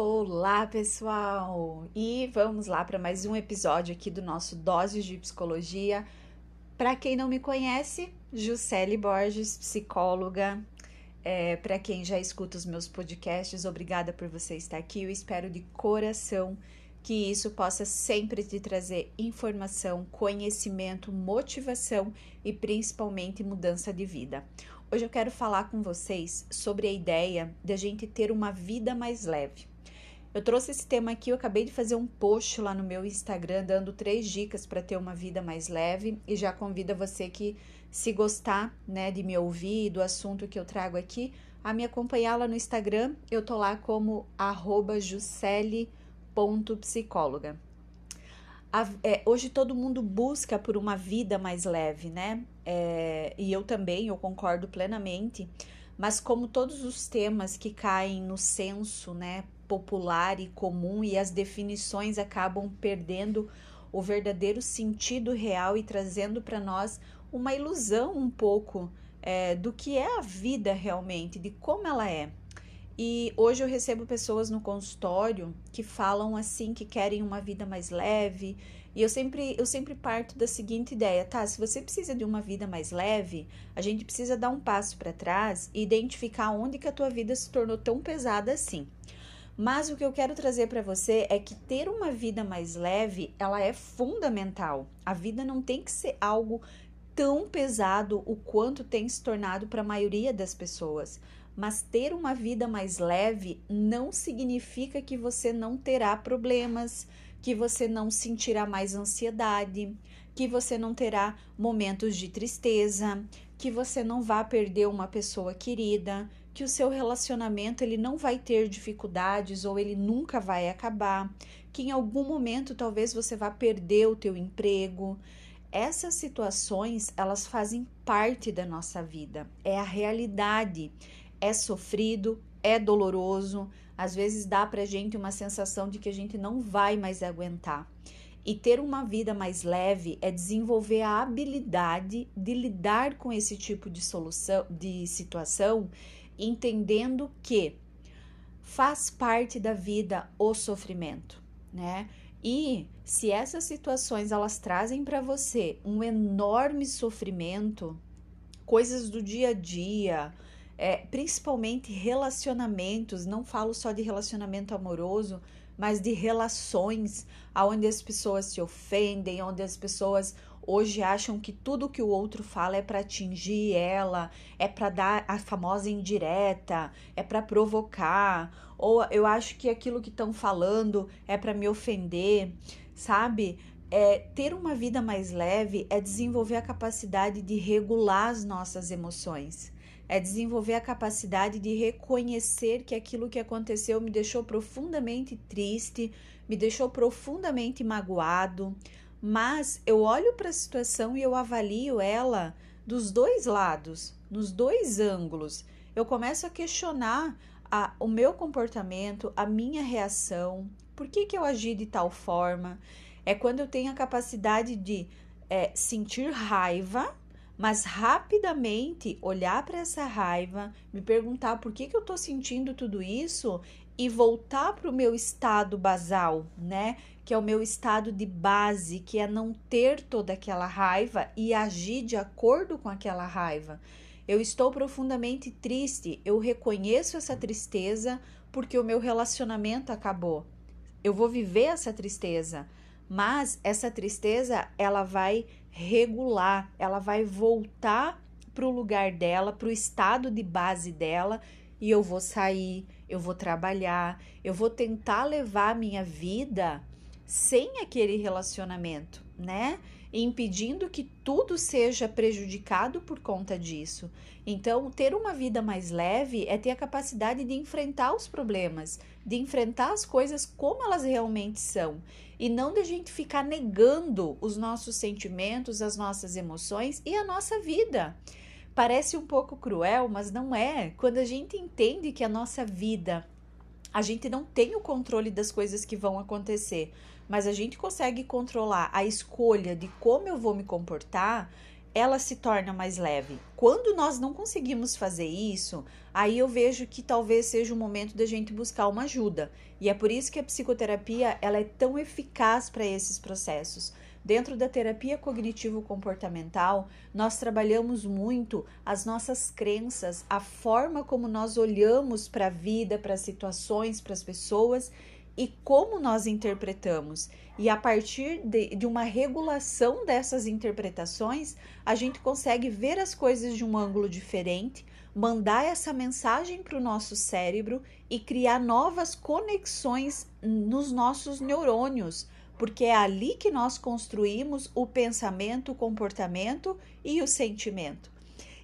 Olá, pessoal! E vamos lá para mais um episódio aqui do nosso Doses de Psicologia. Para quem não me conhece, Juscelie Borges, psicóloga. É, para quem já escuta os meus podcasts, obrigada por você estar aqui. Eu espero de coração que isso possa sempre te trazer informação, conhecimento, motivação e principalmente mudança de vida. Hoje eu quero falar com vocês sobre a ideia de a gente ter uma vida mais leve. Eu trouxe esse tema aqui, eu acabei de fazer um post lá no meu Instagram dando três dicas para ter uma vida mais leve e já convido você que se gostar, né, de me ouvir do assunto que eu trago aqui, a me acompanhar lá no Instagram. Eu tô lá como @juscele.psicóloga. É, hoje todo mundo busca por uma vida mais leve, né? É, e eu também, eu concordo plenamente. Mas como todos os temas que caem no senso, né, popular e comum e as definições acabam perdendo o verdadeiro sentido real e trazendo para nós uma ilusão um pouco é, do que é a vida realmente, de como ela é. E hoje eu recebo pessoas no consultório que falam assim que querem uma vida mais leve. E eu sempre, eu sempre parto da seguinte ideia, tá? Se você precisa de uma vida mais leve, a gente precisa dar um passo para trás e identificar onde que a tua vida se tornou tão pesada assim. Mas o que eu quero trazer para você é que ter uma vida mais leve, ela é fundamental. A vida não tem que ser algo tão pesado o quanto tem se tornado para a maioria das pessoas. Mas ter uma vida mais leve não significa que você não terá problemas, que você não sentirá mais ansiedade, que você não terá momentos de tristeza, que você não vá perder uma pessoa querida, que o seu relacionamento ele não vai ter dificuldades ou ele nunca vai acabar, que em algum momento talvez você vá perder o teu emprego. Essas situações, elas fazem parte da nossa vida, é a realidade é sofrido, é doloroso, às vezes dá pra gente uma sensação de que a gente não vai mais aguentar. E ter uma vida mais leve é desenvolver a habilidade de lidar com esse tipo de solução, de situação, entendendo que faz parte da vida o sofrimento, né? E se essas situações elas trazem para você um enorme sofrimento, coisas do dia a dia, é, principalmente relacionamentos, não falo só de relacionamento amoroso, mas de relações onde as pessoas se ofendem, onde as pessoas hoje acham que tudo que o outro fala é para atingir ela, é para dar a famosa indireta, é para provocar, ou eu acho que aquilo que estão falando é para me ofender, sabe? É, ter uma vida mais leve é desenvolver a capacidade de regular as nossas emoções é desenvolver a capacidade de reconhecer que aquilo que aconteceu me deixou profundamente triste, me deixou profundamente magoado, mas eu olho para a situação e eu avalio ela dos dois lados, nos dois ângulos. Eu começo a questionar a, o meu comportamento, a minha reação, por que, que eu agi de tal forma. É quando eu tenho a capacidade de é, sentir raiva mas rapidamente olhar para essa raiva, me perguntar por que, que eu estou sentindo tudo isso e voltar para o meu estado basal, né? Que é o meu estado de base, que é não ter toda aquela raiva e agir de acordo com aquela raiva. Eu estou profundamente triste, eu reconheço essa tristeza porque o meu relacionamento acabou. Eu vou viver essa tristeza, mas essa tristeza ela vai regular, ela vai voltar para o lugar dela, para o estado de base dela, e eu vou sair, eu vou trabalhar, eu vou tentar levar a minha vida sem aquele relacionamento, né? Impedindo que tudo seja prejudicado por conta disso. Então, ter uma vida mais leve é ter a capacidade de enfrentar os problemas, de enfrentar as coisas como elas realmente são e não de a gente ficar negando os nossos sentimentos, as nossas emoções e a nossa vida. Parece um pouco cruel, mas não é. Quando a gente entende que a nossa vida, a gente não tem o controle das coisas que vão acontecer, mas a gente consegue controlar a escolha de como eu vou me comportar, ela se torna mais leve. Quando nós não conseguimos fazer isso, aí eu vejo que talvez seja o momento da gente buscar uma ajuda. E é por isso que a psicoterapia ela é tão eficaz para esses processos. Dentro da terapia cognitivo-comportamental, nós trabalhamos muito as nossas crenças, a forma como nós olhamos para a vida, para as situações, para as pessoas e como nós interpretamos. E a partir de, de, uma regulação dessas interpretações, a gente consegue ver as coisas de um ângulo diferente, mandar essa mensagem para o nosso cérebro e criar novas conexões nos nossos neurônios, porque é ali que nós construímos o pensamento, o comportamento e o sentimento.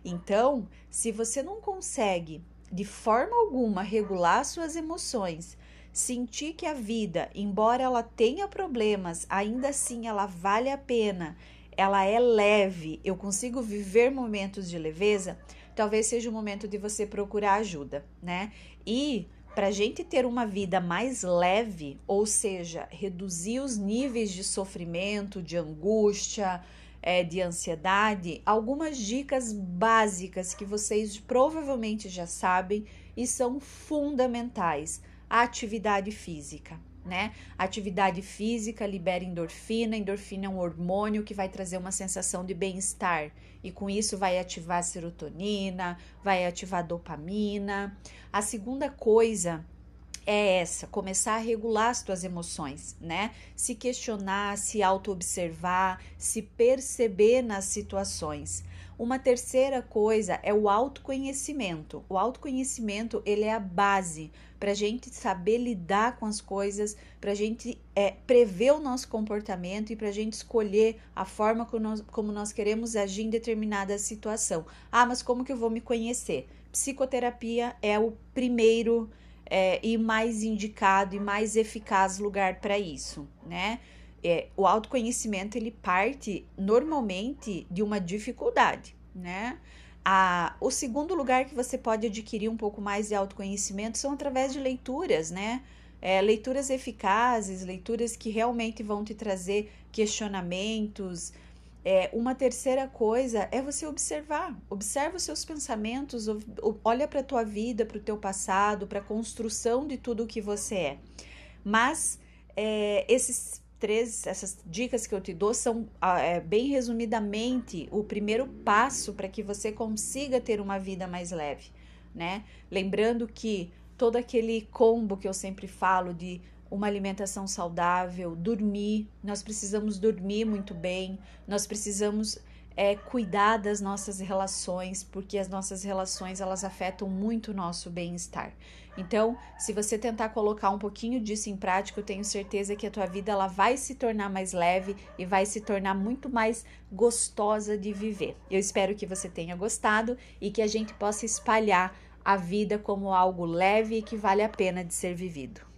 Então, se você não consegue de forma alguma regular suas emoções, sentir que a vida, embora ela tenha problemas, ainda assim ela vale a pena, ela é leve, eu consigo viver momentos de leveza, talvez seja o momento de você procurar ajuda, né? E para a gente ter uma vida mais leve, ou seja, reduzir os níveis de sofrimento, de angústia, é, de ansiedade, algumas dicas básicas que vocês provavelmente já sabem e são fundamentais atividade física. Né? Atividade física libera endorfina, endorfina é um hormônio que vai trazer uma sensação de bem-estar e com isso vai ativar serotonina, vai ativar dopamina. A segunda coisa é essa, começar a regular as tuas emoções, né? Se questionar, se auto-observar, se perceber nas situações. Uma terceira coisa é o autoconhecimento. O autoconhecimento ele é a base para a gente saber lidar com as coisas, para a gente é, prever o nosso comportamento e para a gente escolher a forma como nós, como nós queremos agir em determinada situação. Ah, mas como que eu vou me conhecer? Psicoterapia é o primeiro é, e mais indicado e mais eficaz lugar para isso, né? É, o autoconhecimento ele parte normalmente de uma dificuldade, né? A, o segundo lugar que você pode adquirir um pouco mais de autoconhecimento são através de leituras, né? É, leituras eficazes, leituras que realmente vão te trazer questionamentos. É, uma terceira coisa é você observar, observa os seus pensamentos, olha para a tua vida, para o teu passado, para a construção de tudo o que você é. Mas é, esses três, essas dicas que eu te dou são, ah, é, bem resumidamente, o primeiro passo para que você consiga ter uma vida mais leve, né? Lembrando que todo aquele combo que eu sempre falo de uma alimentação saudável, dormir, nós precisamos dormir muito bem, nós precisamos é, cuidar das nossas relações, porque as nossas relações elas afetam muito o nosso bem-estar. Então, se você tentar colocar um pouquinho disso em prática, eu tenho certeza que a tua vida ela vai se tornar mais leve e vai se tornar muito mais gostosa de viver. Eu espero que você tenha gostado e que a gente possa espalhar a vida como algo leve e que vale a pena de ser vivido.